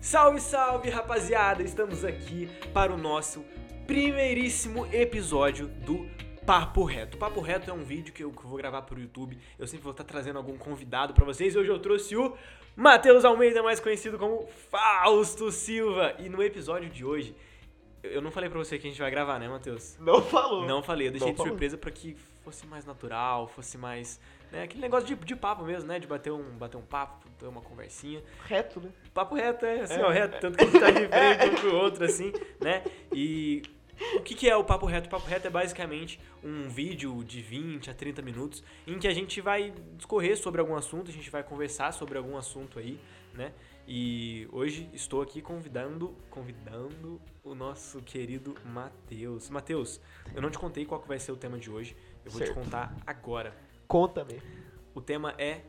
Salve, salve, rapaziada! Estamos aqui para o nosso primeiríssimo episódio do Papo Reto. Papo Reto é um vídeo que eu vou gravar para o YouTube. Eu sempre vou estar trazendo algum convidado para vocês. Hoje eu trouxe o Matheus Almeida, mais conhecido como Fausto Silva. E no episódio de hoje, eu não falei para você que a gente vai gravar, né, Matheus? Não falou. Não falei, eu deixei Não de falou. surpresa para que fosse mais natural, fosse mais. Né, aquele negócio de, de papo mesmo, né? De bater um, bater um papo, ter uma conversinha. Reto, né? Papo reto, é, assim, É. ó, reto, tanto que a gente tá de frente um pro outro, assim, né? E o que, que é o Papo Reto? O Papo Reto é basicamente um vídeo de 20 a 30 minutos em que a gente vai discorrer sobre algum assunto, a gente vai conversar sobre algum assunto aí, né? E hoje estou aqui convidando, convidando o nosso querido Matheus. Matheus, eu não te contei qual vai ser o tema de hoje, eu vou te Certo. contar agora. Conta-me. O tema é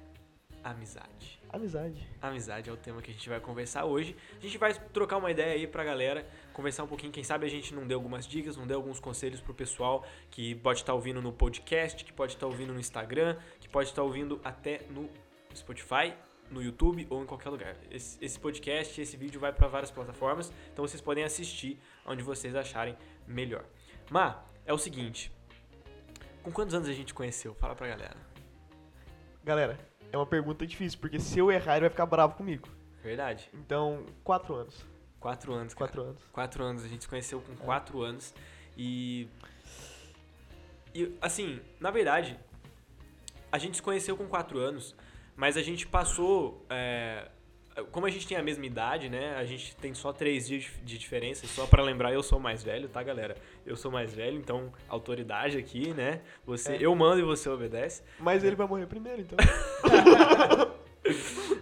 amizade. Amizade. Amizade é o tema que a gente vai conversar hoje. A gente vai trocar uma ideia aí pra galera, conversar um pouquinho. Quem sabe a gente não deu algumas dicas, não deu alguns conselhos pro pessoal que pode estar ouvindo no podcast, que pode estar ouvindo no Instagram, que pode estar ouvindo até no Spotify, no YouTube ou em qualquer lugar. Esse, esse podcast, esse vídeo vai pra várias plataformas, então vocês podem assistir onde vocês acharem melhor. Mas é o seguinte. Com quantos anos a gente conheceu? Fala pra galera. Galera, é uma pergunta difícil, porque se eu errar, ele vai ficar bravo comigo. Verdade. Então, quatro anos. Quatro anos, cara. Quatro anos. Quatro anos, a gente se conheceu com quatro anos. E. E, assim, na verdade, a gente se conheceu com quatro anos, mas a gente passou. é, como a gente tem a mesma idade, né? A gente tem só três dias de- diferença. Só pra lembrar, eu sou mais velho, tá, galera? Eu sou mais velho, então autoridade aqui, né? Você, É. eu mando e você obedece. Mas ele vai morrer primeiro, então.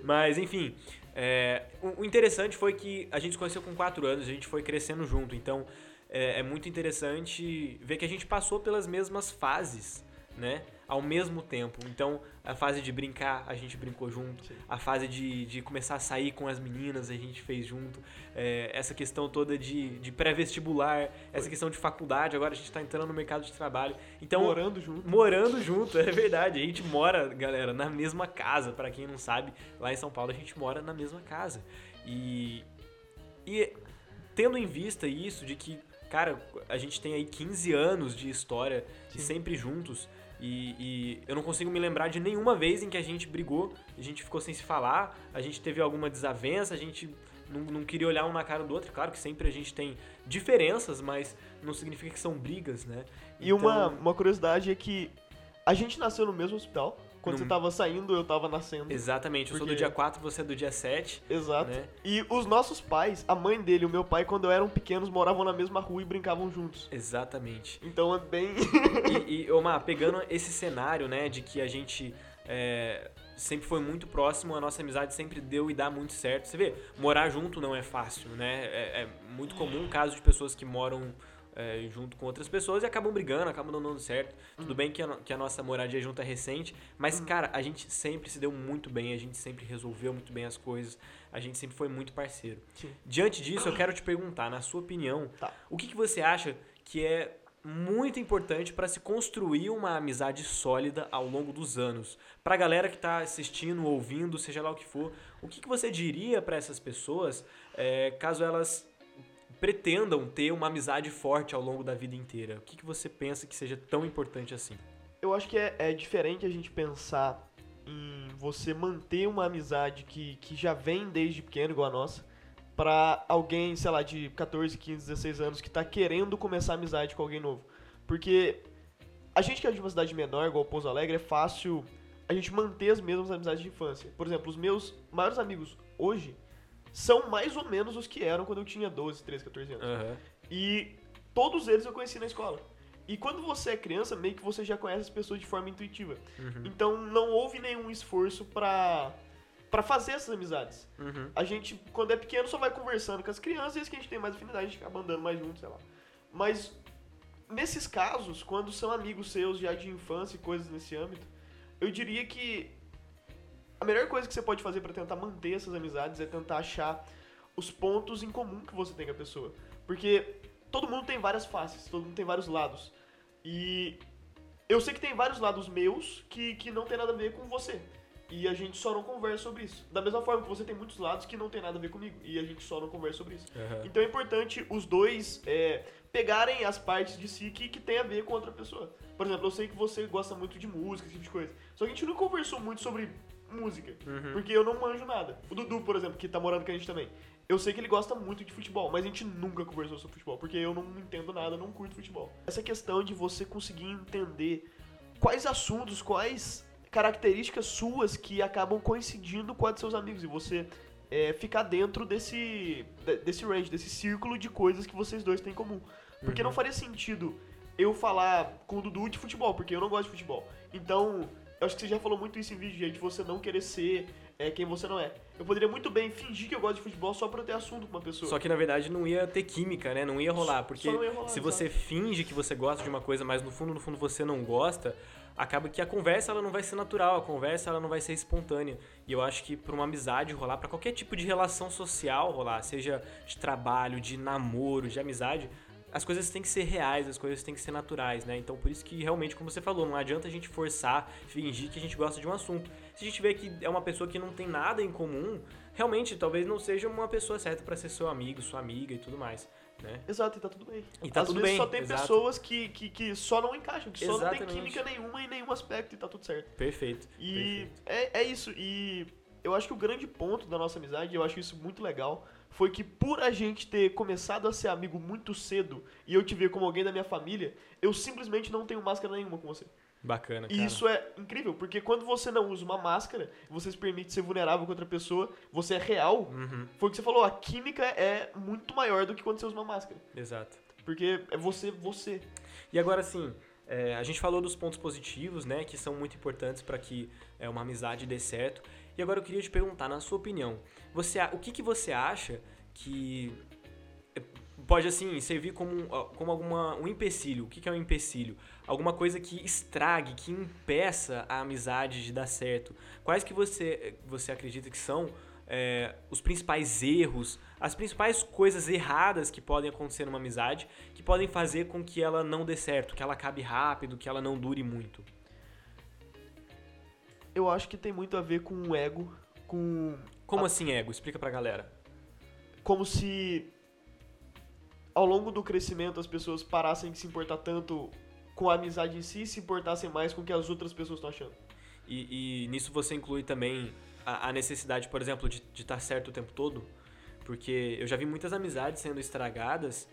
Mas, enfim, é, o, interessante foi que a gente se conheceu com 4 anos, a gente foi crescendo junto. Então, é, é muito interessante ver que a gente passou pelas mesmas fases, né? Ao mesmo tempo. Então, a fase de brincar, a gente brincou junto. Sim. A fase de, de começar a sair com as meninas, a gente fez junto. É, essa questão toda de, de pré-vestibular, essa questão de faculdade, agora a gente tá entrando no mercado de trabalho. Então, Morando junto. Morando junto, é verdade. A gente mora, galera, na mesma casa. Pra quem não sabe, lá em São Paulo a gente mora na mesma casa. E, e tendo em vista isso, de que, cara, a gente tem aí 15 anos de história e Sim. sempre juntos. E, e eu não consigo me lembrar de nenhuma vez em que a gente brigou, a gente ficou sem se falar, a gente teve alguma desavença, a gente não, não queria olhar um na cara do outro. Claro que sempre a gente tem diferenças, mas não significa que são brigas, né? E uma, Então- uma curiosidade é que a gente nasceu no mesmo hospital. Quando No- você tava saindo, eu tava nascendo. Exatamente, eu sou do dia 4, você é do dia 7, Exato. né? E os nossos pais, a mãe dele e o meu pai, quando eram pequenos, moravam na mesma rua e brincavam juntos. Exatamente. Então é bem. E, e Omar, pegando esse cenário, né, de que a gente é, sempre foi muito próximo, a nossa amizade sempre deu e dá muito certo. Você vê, morar junto não é fácil, né? É, é muito comum o caso de pessoas que moram é, junto com outras pessoas e acabam brigando, acabam não dando certo. Tudo bem que a, que a nossa moradia junto é recente, mas, cara, a gente sempre se deu muito bem, a gente sempre resolveu muito bem as coisas, a gente sempre foi muito parceiro. Sim. Diante disso, eu quero te perguntar, na sua opinião, Tá. o que, que você acha que é muito importante para se construir uma amizade sólida ao longo dos anos? Pra galera que tá assistindo, ouvindo, seja lá o que for, o que, que você diria para essas pessoas é, caso elas pretendam ter uma amizade forte ao longo da vida inteira? O que, que você pensa que seja tão importante assim? Eu acho que é, é diferente a gente pensar em você manter uma amizade que, que já vem desde pequeno, igual a nossa, pra alguém, sei lá, de 14, 15, 16 anos que tá querendo começar amizade com alguém novo. Porque a gente que é de uma cidade menor, igual Pouso Alegre, é fácil a gente manter as mesmas amizades de infância. Por exemplo, os meus maiores amigos hoje são mais ou menos os que eram quando eu tinha 12, 13, 14 anos. Aham. E todos eles eu conheci na escola. E quando você é criança, meio que você já conhece as pessoas de forma intuitiva. Uhum. Então não houve nenhum esforço pra, pra fazer essas amizades. Uhum. A gente, quando é pequeno, só vai conversando com as crianças e as que a gente tem mais afinidade, a gente acaba andando mais junto, sei lá. Mas nesses casos, quando são amigos seus já de infância e coisas nesse âmbito, eu diria que a melhor coisa que você pode fazer pra tentar manter essas amizades é tentar achar os pontos em comum que você tem com a pessoa. Porque todo mundo tem várias faces, todo mundo tem vários lados. E eu sei que tem vários lados meus que, que não tem nada a ver com você. E a gente só não conversa sobre isso. Da mesma forma que você tem muitos lados que não tem nada a ver comigo. E a gente só não conversa sobre isso. Aham. Então é importante os dois é, pegarem as partes de si que, que tem a ver com outra pessoa. Por exemplo, eu sei que você gosta muito de música, esse tipo de coisa. Só que a gente não conversou muito sobre música. Uhum. Porque eu não manjo nada. O Dudu, por exemplo, que tá morando com a gente também. Eu sei que ele gosta muito de futebol, mas a gente nunca conversou sobre futebol, porque eu não entendo nada, não curto futebol. Essa questão de você conseguir entender quais assuntos, quais características suas que acabam coincidindo com a de seus amigos e você é, ficar dentro desse, de- desse range, desse círculo de coisas que vocês dois têm em comum. Porque não faria sentido eu falar com o Dudu de futebol, porque eu não gosto de futebol. Então, eu acho que você já falou muito isso em vídeo, gente, de você não querer ser é, quem você não é. Eu poderia muito bem fingir que eu gosto de futebol só pra eu ter assunto com uma pessoa. Só que na verdade não ia ter química, né? Não ia rolar. Porque ia rolar, se você finge que você gosta de uma coisa, mas no fundo, no fundo você não gosta, acaba que a conversa ela não vai ser natural, a conversa ela não vai ser espontânea. E eu acho que pra uma amizade rolar, pra qualquer tipo de relação social rolar, seja de trabalho, de namoro, de amizade, as coisas têm que ser reais, as coisas têm que ser naturais, né? Então por isso que realmente, como você falou, não adianta a gente forçar, fingir que a gente gosta de um assunto. Se a gente vê que é uma pessoa que não tem nada em comum, realmente talvez não seja uma pessoa certa pra ser seu amigo, sua amiga e tudo mais, né? Exato, e tá tudo bem. E tá Às tudo vezes bem, só tem exato. pessoas que, que, que só não encaixam, que só não tem Exatamente. química nenhuma em nenhum aspecto e tá tudo certo. Perfeito. E perfeito. é, é isso. E eu acho que o grande ponto da nossa amizade, eu acho isso muito legal, foi que por a gente ter começado a ser amigo muito cedo e eu te ver como alguém da minha família, eu simplesmente não tenho máscara nenhuma com você. Bacana, cara. E isso é incrível, porque quando você não usa uma máscara, você se permite ser vulnerável com outra pessoa, você é real. Uhum, Foi o que você falou, a química é muito maior do que quando você usa uma máscara. exato. Porque é você, você. E agora sim, é, a gente falou dos pontos positivos, né, que são muito importantes para que é, uma amizade dê certo. E agora eu queria te perguntar, na sua opinião, você, o que, que você acha que é, pode assim servir como, como alguma um empecilho? O que, que é um empecilho? Alguma coisa que estrague, que impeça a amizade de dar certo. Quais que você você acredita que são é, os principais erros, as principais coisas erradas que podem acontecer numa amizade, que podem fazer com que ela não dê certo, que ela acabe rápido, que ela não dure muito. Eu acho que tem muito a ver com o ego, com Como assim ego? Explica pra galera. como se ao longo do crescimento as pessoas parassem de se importar tanto com a amizade em si e se importassem mais com o que as outras pessoas estão achando. E, e nisso você inclui também a, a necessidade, por exemplo, de estar certo o tempo todo? Porque eu já vi muitas amizades sendo estragadas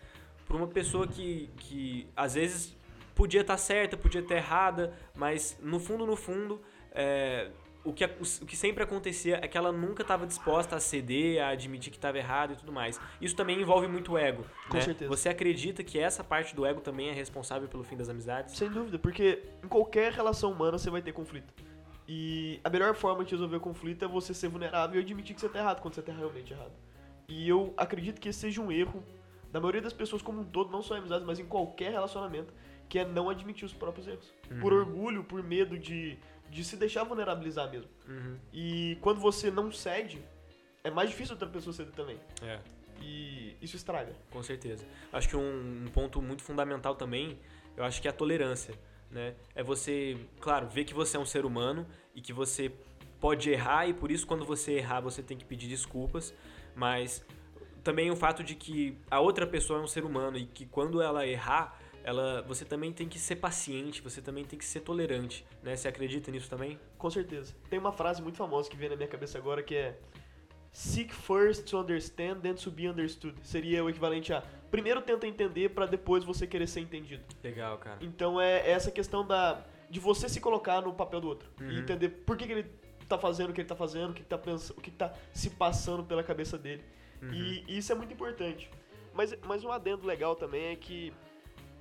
por uma pessoa que, que às vezes podia estar certa, podia estar errada, mas no fundo, no fundo, é, o, que, o que sempre acontecia é que ela nunca estava disposta a ceder, a admitir que estava errado e tudo mais. Isso também envolve muito o ego. Com né? certeza. Você acredita que essa parte do ego também é responsável pelo fim das amizades? Sem dúvida, porque em qualquer relação humana você vai ter conflito. E a melhor forma de resolver o conflito é você ser vulnerável e admitir que você tá errado quando você tá realmente errado. E eu acredito que esse seja um erro da maioria das pessoas como um todo, não só em amizades, mas em qualquer relacionamento, que é não admitir os próprios erros. Por orgulho, por medo de, de se deixar vulnerabilizar mesmo. Uhum. E quando você não cede, é mais difícil outra pessoa ceder também. É. E isso estraga. Com certeza. Acho que um, um ponto muito fundamental também, eu acho que é a tolerância, né? É você, claro, ver que você é um ser humano e que você pode errar e por isso quando você errar você tem que pedir desculpas, mas também o fato de que a outra pessoa é um ser humano e que quando ela errar, ela, você também tem que ser paciente, você também tem que ser tolerante, né? Você acredita nisso também? Com certeza. Tem uma frase muito famosa que vem na minha cabeça agora que é Seek first to understand, then to be understood. Seria o equivalente a primeiro tenta entender pra depois você querer ser entendido. Legal, cara. Então é essa questão da de você se colocar no papel do outro Uhum. e entender por que, que ele tá fazendo o que ele tá fazendo, o que, que tá pensando, o que, que tá se passando pela cabeça dele. Uhum. E, e isso é muito importante. Mas, mas um adendo legal também é que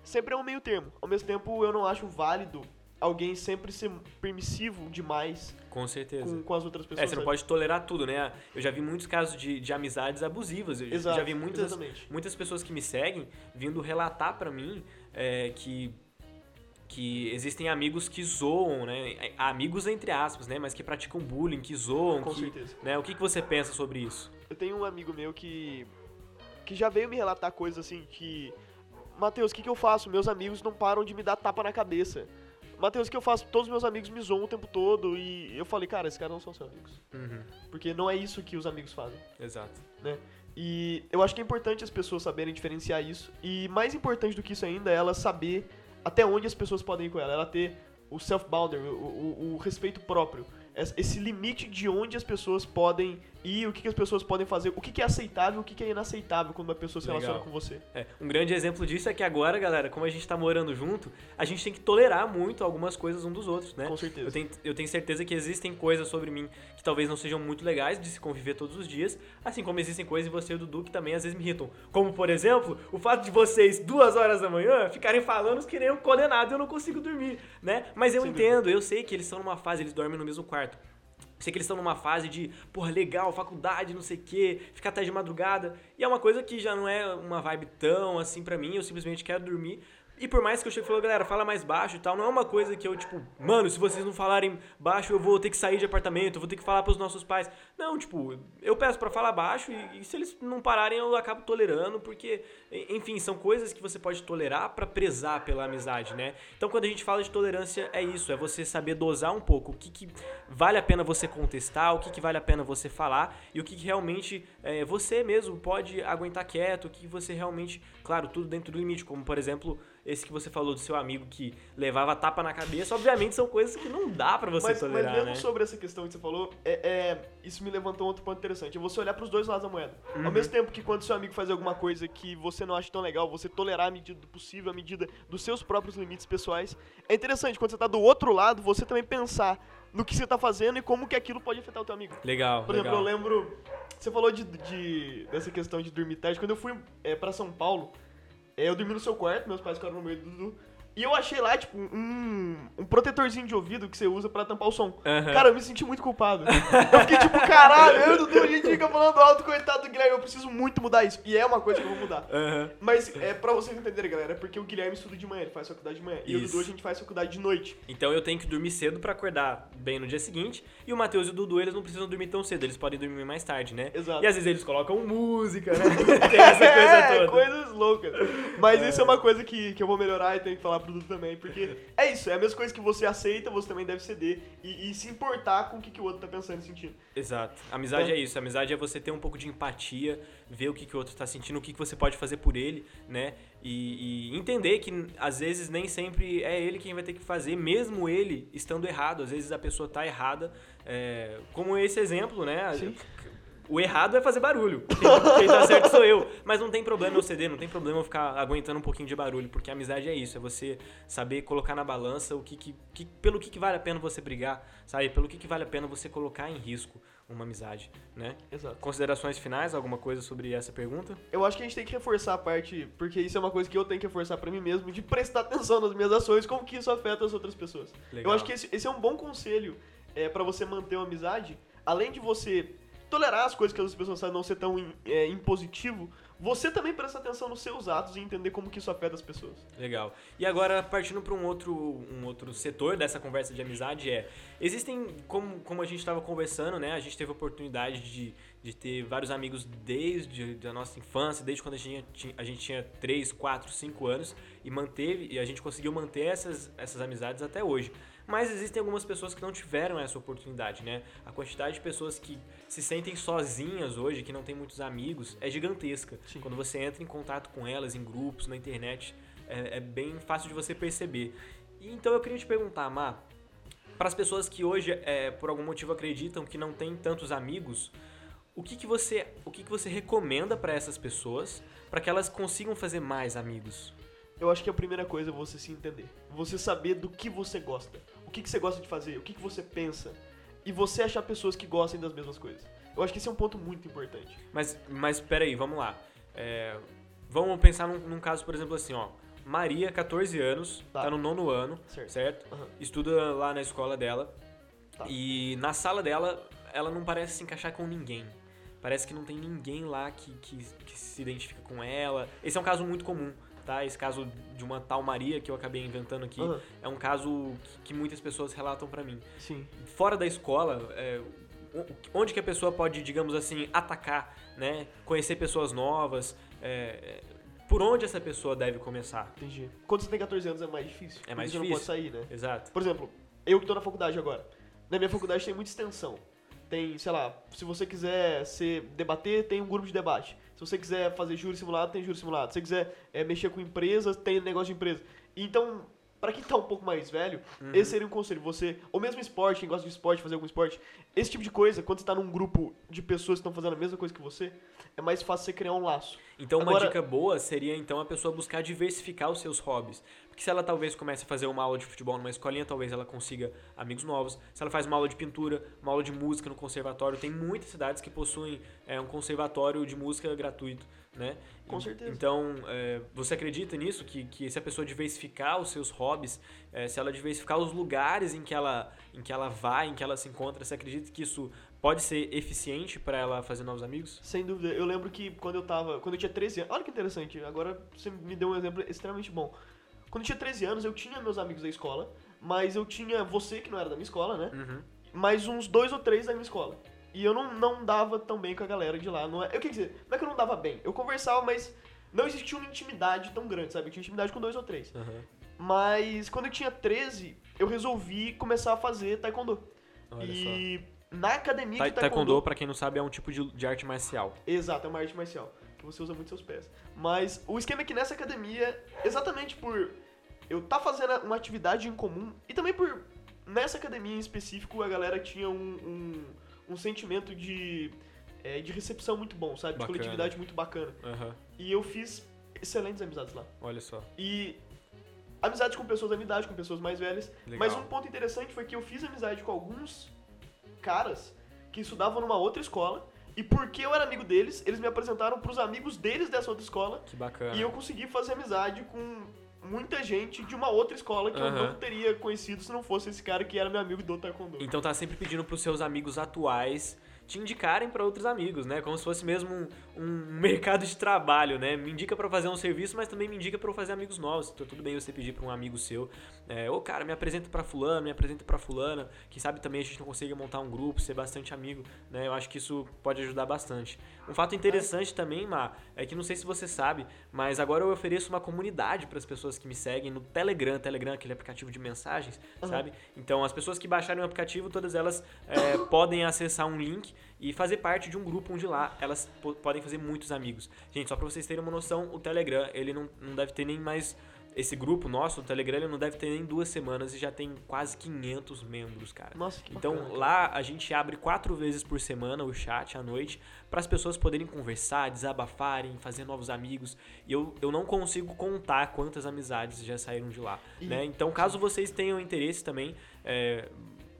sempre é um meio termo. Ao mesmo tempo, eu não acho válido alguém sempre ser permissivo demais Com certeza. com, com as outras pessoas. É, você não sabe? pode tolerar tudo, né? Eu já vi muitos casos de, de amizades abusivas. Eu Exato, já vi muitas, exatamente. muitas pessoas que me seguem vindo relatar pra mim é, que que existem amigos que zoam, né? Amigos entre aspas, né? Mas que praticam bullying, que zoam, Com que, certeza. né? O que, que você pensa sobre isso? Eu tenho um amigo meu que que já veio me relatar coisas assim que Matheus, o que, que eu faço? Meus amigos não param de me dar tapa na cabeça. Matheus, o que eu faço? Todos os meus amigos me zoam o tempo todo e eu falei, cara, esses caras não são seus amigos. Uhum, Porque não é isso que os amigos fazem. exato. E eu acho que é importante as pessoas saberem diferenciar isso. E mais importante do que isso ainda é ela saber até onde as pessoas podem ir com ela. Ela ter o self-boundary, o, o- o respeito próprio. Es- Esse limite de onde as pessoas podem ir, o que, que as pessoas podem fazer, o que, que é aceitável e o que, que é inaceitável quando uma pessoa se Legal. relaciona com você. É, um grande exemplo disso é que agora, galera, como a gente tá morando junto, a gente tem que tolerar muito algumas coisas um dos outros, né? Com certeza. Eu tenho, eu tenho certeza que existem coisas sobre mim que talvez não sejam muito legais de se conviver todos os dias, assim como existem coisas em você e o Dudu que também às vezes me irritam. Como, por exemplo, o fato de vocês, duas horas da manhã, ficarem falando que nem um condenado e eu não consigo dormir, né? Mas eu Sem entendo, eu sei que eles estão numa fase, eles dormem no mesmo quarto. Sei que eles estão numa fase de, porra, legal, faculdade, não sei o quê, ficar até de madrugada. E é uma coisa que já não é uma vibe tão assim pra mim, eu simplesmente quero dormir. E por mais que eu chegue e falo, galera, fala mais baixo e tal, não é uma coisa que eu, tipo, mano, se vocês não falarem baixo, eu vou ter que sair de apartamento, eu vou ter que falar pros nossos pais. Não, tipo, eu peço pra falar baixo e, e se eles não pararem, eu acabo tolerando, porque, enfim, são coisas que você pode tolerar pra prezar pela amizade, né? Então quando a gente fala de tolerância, é isso, é você saber dosar um pouco o que, que vale a pena você contestar, o que, que vale a pena você falar e o que, que realmente é, você mesmo pode aguentar quieto, o que você realmente, claro, tudo dentro do limite, como por exemplo esse que você falou do seu amigo que levava tapa na cabeça, obviamente são coisas que não dá pra você Mas, mas tolerar, mesmo né? sobre essa questão que você falou, é, é- isso me levantou um outro ponto interessante. É você olhar pros dois lados da moeda. Uhum. Ao mesmo tempo que quando seu amigo faz alguma coisa que você não acha tão legal, você tolerar a medida do possível, a medida dos seus próprios limites pessoais. É interessante quando você tá do outro lado, você também pensar no que você tá fazendo e como que aquilo pode afetar o teu amigo. Legal, Por exemplo, legal. eu lembro. Você falou de, de- dessa questão de dormir tarde. Quando eu fui é, pra São Paulo, eu dormi no seu quarto, meus pais ficaram no meio do Dudu. E eu achei lá, tipo, um, um protetorzinho de ouvido que você usa pra tampar o som. Aham. Cara, eu me senti muito culpado. Eu fiquei tipo, caralho, eu e o Dudu, a gente fica falando alto, coitado do Guilherme, eu preciso muito mudar isso. E é uma coisa que eu vou mudar. Aham. Mas é pra vocês entenderem, galera, é porque o Guilherme estuda de manhã, ele faz faculdade de manhã. E o Isso. Dudu a gente faz faculdade de noite. Então eu tenho que dormir cedo pra acordar bem no dia seguinte. E o Matheus e o Dudu, eles não precisam dormir tão cedo, eles podem dormir mais tarde, né? Exato. E às vezes eles colocam música, né? Tem essa coisa é, toda. coisas loucas. Mas isso é uma coisa que, que eu vou melhorar e tenho que falar também, porque é isso, é a mesma coisa que você aceita, você também deve ceder e, e se importar com o que, que o outro tá pensando e sentindo. Exato. Amizade É. é isso. Amizade é você ter um pouco de empatia, ver o que, que o outro tá sentindo, o que, que você pode fazer por ele, né? E, e entender que às vezes nem sempre é ele quem vai ter que fazer, mesmo ele estando errado. Às vezes a pessoa tá errada. é, como esse exemplo, né? Sim. O errado é fazer barulho. Quem, quem tá certo sou eu. Mas não tem problema eu ceder, não tem problema eu ficar aguentando um pouquinho de barulho, porque a amizade é isso, é você saber colocar na balança o que, que, que- pelo que, que vale a pena você brigar, sabe? Pelo que, que vale a pena você colocar em risco uma amizade, né? Exato. Considerações finais, alguma coisa sobre essa pergunta? Eu acho que a gente tem que reforçar a parte, porque isso é uma coisa que eu tenho que reforçar pra mim mesmo, de prestar atenção nas minhas ações, como que isso afeta as outras pessoas. Legal. Eu acho que esse, esse é um bom conselho é, para você manter uma amizade, além de você tolerar as coisas que as pessoas fazem, não ser tão é, impositivo, você também presta atenção nos seus atos e entender como que isso afeta as pessoas. Legal. E agora, partindo para um outro, um outro setor dessa conversa de amizade, é. Existem, como, como a gente estava conversando, né? A gente teve a oportunidade de, de ter vários amigos desde a nossa infância, desde quando a gente tinha, a gente tinha 3, 4, 5 anos, e manteve, e a gente conseguiu manter essas, essas amizades até hoje. Mas existem algumas pessoas que não tiveram essa oportunidade, né? A quantidade de pessoas que se sentem sozinhas hoje, que não tem muitos amigos, é gigantesca. Sim. Quando você entra em contato com elas em grupos, na internet, é, é bem fácil de você perceber. E então eu queria te perguntar, Má, para as pessoas que hoje, é, por algum motivo, acreditam que não tem tantos amigos, o que, que você o que, que você recomenda para essas pessoas para que elas consigam fazer mais amigos? Eu acho que a primeira coisa é você se entender. Você saber do que você gosta. O que, que você gosta de fazer, o que, que você pensa. E você achar pessoas que gostem das mesmas coisas. Eu acho que esse é um ponto muito importante. Mas, mas peraí, vamos lá. É, vamos pensar num, num caso, por exemplo, assim, ó. Maria, 14 anos, Tá. tá, no nono ano, Certo. certo? Aham. Estuda lá na escola dela. Tá. E na sala dela, ela não parece se encaixar com ninguém. Parece que não tem ninguém lá que, que, que se identifica com ela. Esse é um caso muito comum, tá? Esse caso de uma tal Maria que eu acabei inventando aqui Aham. é um caso que, muitas pessoas relatam pra mim. Sim. Fora da escola, é, onde que a pessoa pode, digamos assim, atacar, né? Conhecer pessoas novas. é, é, por onde essa pessoa deve começar. Entendi. Quando você tem 14 anos é mais difícil. É mais difícil. Você não pode sair, né? Exato. Por exemplo, eu que tô na faculdade agora. Na minha faculdade tem muita extensão. Tem, sei lá, se você quiser ser, debater, tem um grupo de debate. Se você quiser fazer júri simulado, tem júri simulado. Se você quiser é, mexer com empresas, tem negócio de empresa. Então, pra quem tá um pouco mais velho, Uhum. esse seria um conselho. Você, ou mesmo esporte, quem gosta de esporte, fazer algum esporte, esse tipo de coisa, quando você tá num grupo de pessoas que estão fazendo a mesma coisa que você, é mais fácil você criar um laço. Então, uma Agora- dica boa seria então a pessoa buscar diversificar os seus hobbies. Porque se ela talvez comece a fazer uma aula de futebol numa escolinha, talvez ela consiga amigos novos. Se ela faz uma aula de pintura, uma aula de música no conservatório, tem muitas cidades que possuem é, um conservatório de música gratuito, né? Com certeza. Então, é, você acredita nisso? Que, que se a pessoa diversificar os seus hobbies, é, se ela diversificar os lugares em que ela, em que ela vai, em que ela se encontra, você acredita que isso pode ser eficiente para ela fazer novos amigos? Sem dúvida. Eu lembro que quando eu tava. Quando eu tinha 13 anos. Olha que interessante. Agora você me deu um exemplo extremamente bom. Quando eu tinha 13 anos, eu tinha meus amigos da escola, mas eu tinha você, que não era da minha escola, né? Uhum. Mais uns dois ou três da minha escola. E eu não, não dava tão bem com a galera de lá. Não é, eu quer dizer, não é que eu não dava bem. Eu conversava, mas não existia uma intimidade tão grande, sabe? Eu tinha intimidade com dois ou três. Uhum. Mas quando eu tinha 13, eu resolvi começar a fazer taekwondo. Olha e na academia só. Ta de taekwondo, pra quem não sabe, é um tipo de, de arte marcial. Exato, é uma arte marcial. Você usa muito seus pés. Mas o esquema é que nessa academia, exatamente por eu estar fazendo uma atividade em comum, e também por nessa academia em específico a galera tinha um, um, um sentimento de, é, de recepção muito bom, sabe? De Bacana. coletividade muito bacana. Aham. E eu fiz excelentes amizades lá. Olha só. E amizade com pessoas da minha idade, com pessoas mais velhas. Legal. Mas um ponto interessante foi que eu fiz amizade com alguns caras que estudavam numa outra escola. E porque eu era amigo deles, eles me apresentaram pros amigos deles dessa outra escola. Que bacana. E eu consegui fazer amizade com muita gente de uma outra escola que eu Aham. não teria conhecido se não fosse esse cara que era meu amigo do Taekwondo. Então tá sempre pedindo pros seus amigos atuais te indicarem pra outros amigos, né? Como se fosse mesmo um, um mercado de trabalho, né? Me indica pra fazer um serviço, mas também me indica pra eu fazer amigos novos. Então tudo bem você pedir pra um amigo seu, é, ô cara, me apresenta pra fulano, me apresenta pra fulana. Quem sabe também a gente não consiga montar um grupo, ser bastante amigo, né? Eu acho que isso pode ajudar bastante. Um fato interessante também, Mar, é que não sei se você sabe, mas agora eu ofereço uma comunidade para as pessoas que me seguem no Telegram, Telegram, aquele aplicativo de mensagens, Aham. sabe? Então as pessoas que baixarem o aplicativo, todas elas é, podem acessar um link e fazer parte de um grupo onde lá elas po- podem fazer muitos amigos. Gente, só para vocês terem uma noção, o Telegram, ele não, não deve ter nem mais esse grupo nosso, o Telegram, ele não deve ter nem duas semanas e já tem quase 500 membros, cara. Nossa, que Então bacana. lá a gente abre quatro vezes por semana o chat à noite para as pessoas poderem conversar, desabafarem, fazer novos amigos. E eu, eu não consigo contar quantas amizades já saíram de lá. E- né? Então, caso vocês tenham interesse também, é,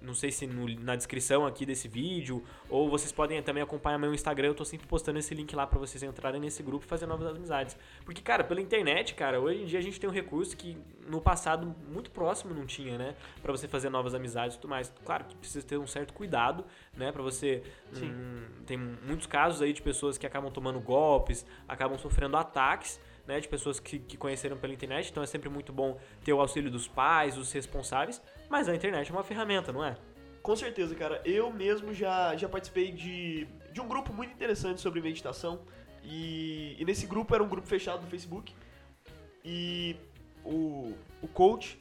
não sei se no- na descrição aqui desse vídeo, ou vocês podem também acompanhar meu Instagram, eu tô sempre postando esse link lá para vocês entrarem nesse grupo e fazer novas amizades. Porque, cara, pela internet, cara, hoje em dia a gente tem um recurso que no passado muito próximo não tinha, né? Pra você fazer novas amizades e tudo mais. Claro que precisa ter um certo cuidado, né? Pra você. Hum, tem muitos casos aí de pessoas que acabam tomando golpes, acabam sofrendo ataques. Né, de pessoas que, que conheceram pela internet, então é sempre muito bom ter o auxílio dos pais, dos responsáveis, mas a internet é uma ferramenta, não é? Com certeza, cara. Eu mesmo já, já participei de, de um grupo muito interessante sobre meditação. E, e nesse grupo era um grupo fechado do Facebook. E o, o coach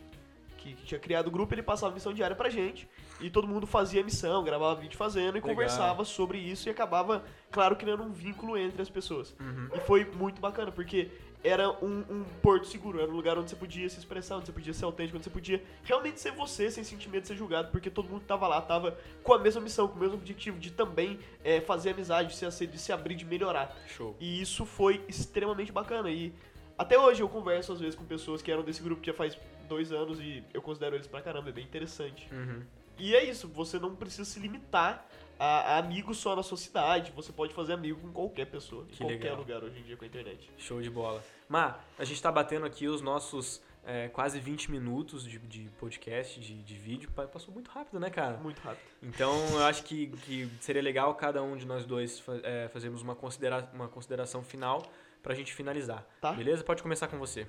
que, que tinha criado o grupo, ele passava missão diária pra gente. E todo mundo fazia missão, gravava vídeo fazendo e Legal. conversava sobre isso. E acabava, claro, criando um vínculo entre as pessoas. Uhum. E foi muito bacana, porque era um, um porto seguro, era um lugar onde você podia se expressar, onde você podia ser autêntico, onde você podia realmente ser você, sem sentir medo de ser julgado, porque todo mundo que tava lá tava com a mesma missão, com o mesmo objetivo de também é, fazer amizade, de se, ace- de se abrir, de melhorar. Show. E isso foi extremamente bacana. E até hoje eu converso às vezes com pessoas que eram desse grupo que já faz dois anos e eu considero eles pra caramba, é bem interessante. Uhum. E é isso, você não precisa se limitar a, a amigos só na sua cidade, você pode fazer amigo com qualquer pessoa, em Que qualquer legal. lugar hoje em dia com a internet. Show de bola. Má, a gente tá batendo aqui os nossos é, quase 20 minutos de, de podcast, de, de vídeo. Pa- Passou muito rápido, né, cara? Muito rápido. Então eu acho que, que seria legal cada um de nós dois é, fazermos uma, considera uma consideração final pra gente finalizar. Tá. Beleza? Pode começar com você.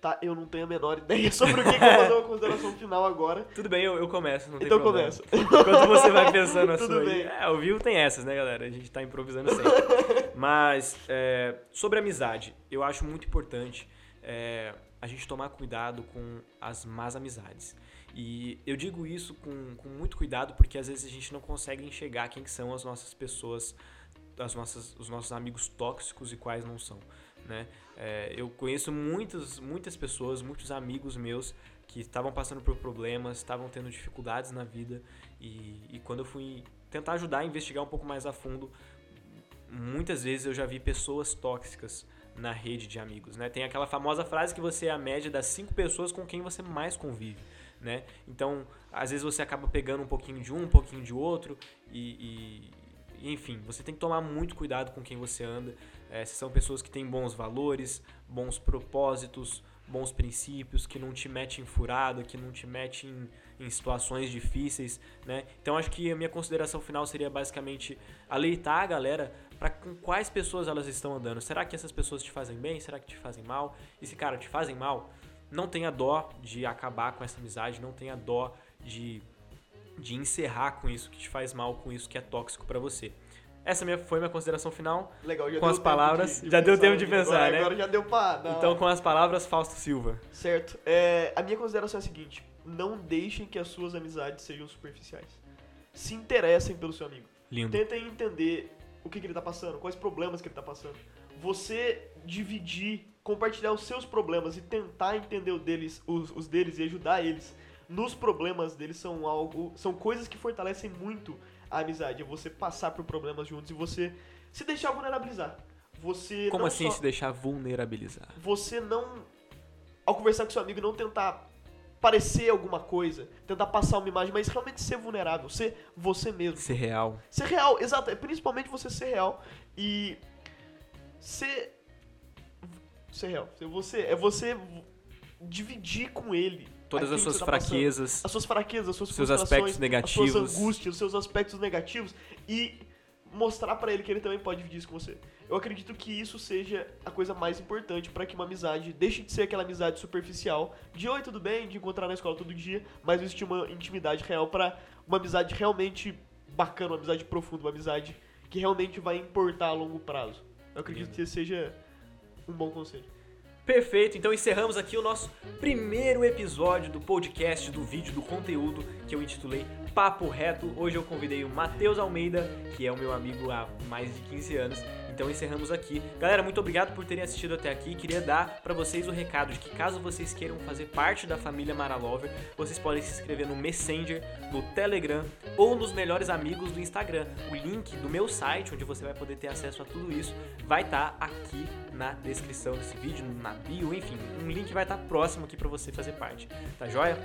Tá? Eu não tenho a menor ideia sobre o que, que eu vou fazer uma consideração final agora. Tudo bem, eu, eu começo, não tem Então problema. começa. Enquanto você vai pensando a Tudo sua. bem. É, ao vivo tem essas, né, galera? A gente tá improvisando sempre. Mas, é, sobre amizade, eu acho muito importante é, a gente tomar cuidado com as más amizades. E eu digo isso com, com muito cuidado porque às vezes a gente não consegue enxergar quem que são as nossas pessoas, as nossas, os nossos amigos tóxicos e quais não são. Né? É, eu conheço muitas, muitas pessoas, muitos amigos meus que estavam passando por problemas, estavam tendo dificuldades na vida e, e quando eu fui tentar ajudar a investigar um pouco mais a fundo, muitas vezes eu já vi pessoas tóxicas na rede de amigos, né? Tem aquela famosa frase que você é a média das cinco pessoas com quem você mais convive, né? Então, às vezes você acaba pegando um pouquinho de um, um pouquinho de outro e, enfim, você tem que tomar muito cuidado com quem você anda. É, se são pessoas que têm bons valores, bons propósitos, bons princípios, que não te metem em furada, que não te metem em, em situações difíceis, né? Então acho que a minha consideração final seria basicamente aleitar a galera para com quais pessoas elas estão andando. Será que essas pessoas te fazem bem? Será que te fazem mal? E se, cara, te fazem mal, não tenha dó de acabar com essa amizade, não tenha dó de, de encerrar com isso que te faz mal, com isso que é tóxico para você. Essa minha, foi minha consideração final. Legal, já Com deu as palavras, de- de já deu tempo de pensar, agora, né? Agora já deu pra... dar- Então, com as palavras, Fausto Silva. Certo. É, a minha consideração é a seguinte: não deixem que as suas amizades sejam superficiais. Se interessem pelo seu amigo. Lindo. Tentem entender o que, que ele tá passando, quais problemas que ele tá passando. Você dividir, compartilhar os seus problemas e tentar entender o deles, os, os deles e ajudar eles nos problemas deles são algo. são coisas que fortalecem muito a amizade. É você passar por problemas juntos e você se deixar vulnerabilizar. Você Como assim só- se deixar vulnerabilizar? você não. Ao conversar com seu amigo, não tentar parecer alguma coisa, tentar passar uma imagem, mas realmente ser vulnerável, ser você mesmo. Ser real. Ser real, exato. É principalmente você ser real e ser. Ser real. Ser você. É você dividir com ele. Todas aquilo as suas tá passando. fraquezas. As suas fraquezas, as suas Seus aspectos negativos. as suas angústias, os seus aspectos negativos e mostrar pra ele que ele também pode dividir isso com você. Eu acredito que isso seja a coisa mais importante pra que uma amizade deixe de ser aquela amizade superficial de oi, tudo bem, de encontrar na escola todo dia, mas existe uma intimidade real pra uma amizade realmente bacana, uma amizade profunda, uma amizade que realmente vai importar a longo prazo. Eu acredito Lindo. que esse seja um bom conselho. Perfeito, então encerramos aqui o nosso primeiro episódio do podcast, do vídeo, do conteúdo que eu intitulei Papo Reto. Hoje eu convidei o Matheus Almeida, que é o meu amigo há mais de 15 anos. Então encerramos aqui. Galera, muito obrigado por terem assistido até aqui. Queria dar para vocês o recado de que caso vocês queiram fazer parte da família Maralover, vocês podem se inscrever no Messenger, no Telegram ou nos melhores amigos do Instagram. O link do meu site, onde você vai poder ter acesso a tudo isso, vai estar aqui na descrição desse vídeo, na bio, enfim, um link vai estar próximo aqui para você fazer parte, tá joia?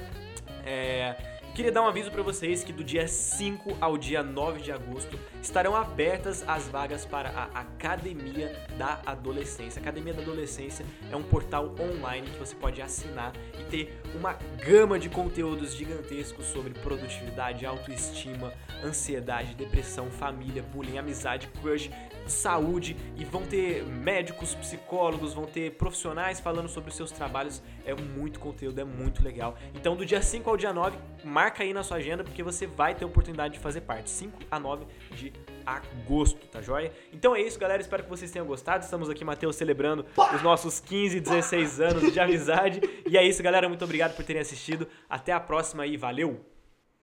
É, queria dar um aviso para vocês que do dia 5 ao dia 9 de agosto estarão abertas as vagas para a Academia da Adolescência. A Academia da Adolescência é um portal online que você pode assinar e ter uma gama de conteúdos gigantescos sobre produtividade, autoestima, ansiedade, depressão, família, bullying, amizade, crush, saúde e vão ter médicos, psicólogos, vão ter profissionais falando sobre os seus trabalhos. É muito conteúdo, é muito legal. Então, do dia 5 ao dia 9, marca aí na sua agenda porque você vai ter a oportunidade de fazer parte. 5 a 9 de agosto, tá joia? Então é isso, galera. Espero que vocês tenham gostado. Estamos aqui, Matheus, celebrando os nossos 15, 16 anos de amizade. E é isso, galera. Muito obrigado por terem assistido. Até a próxima e valeu!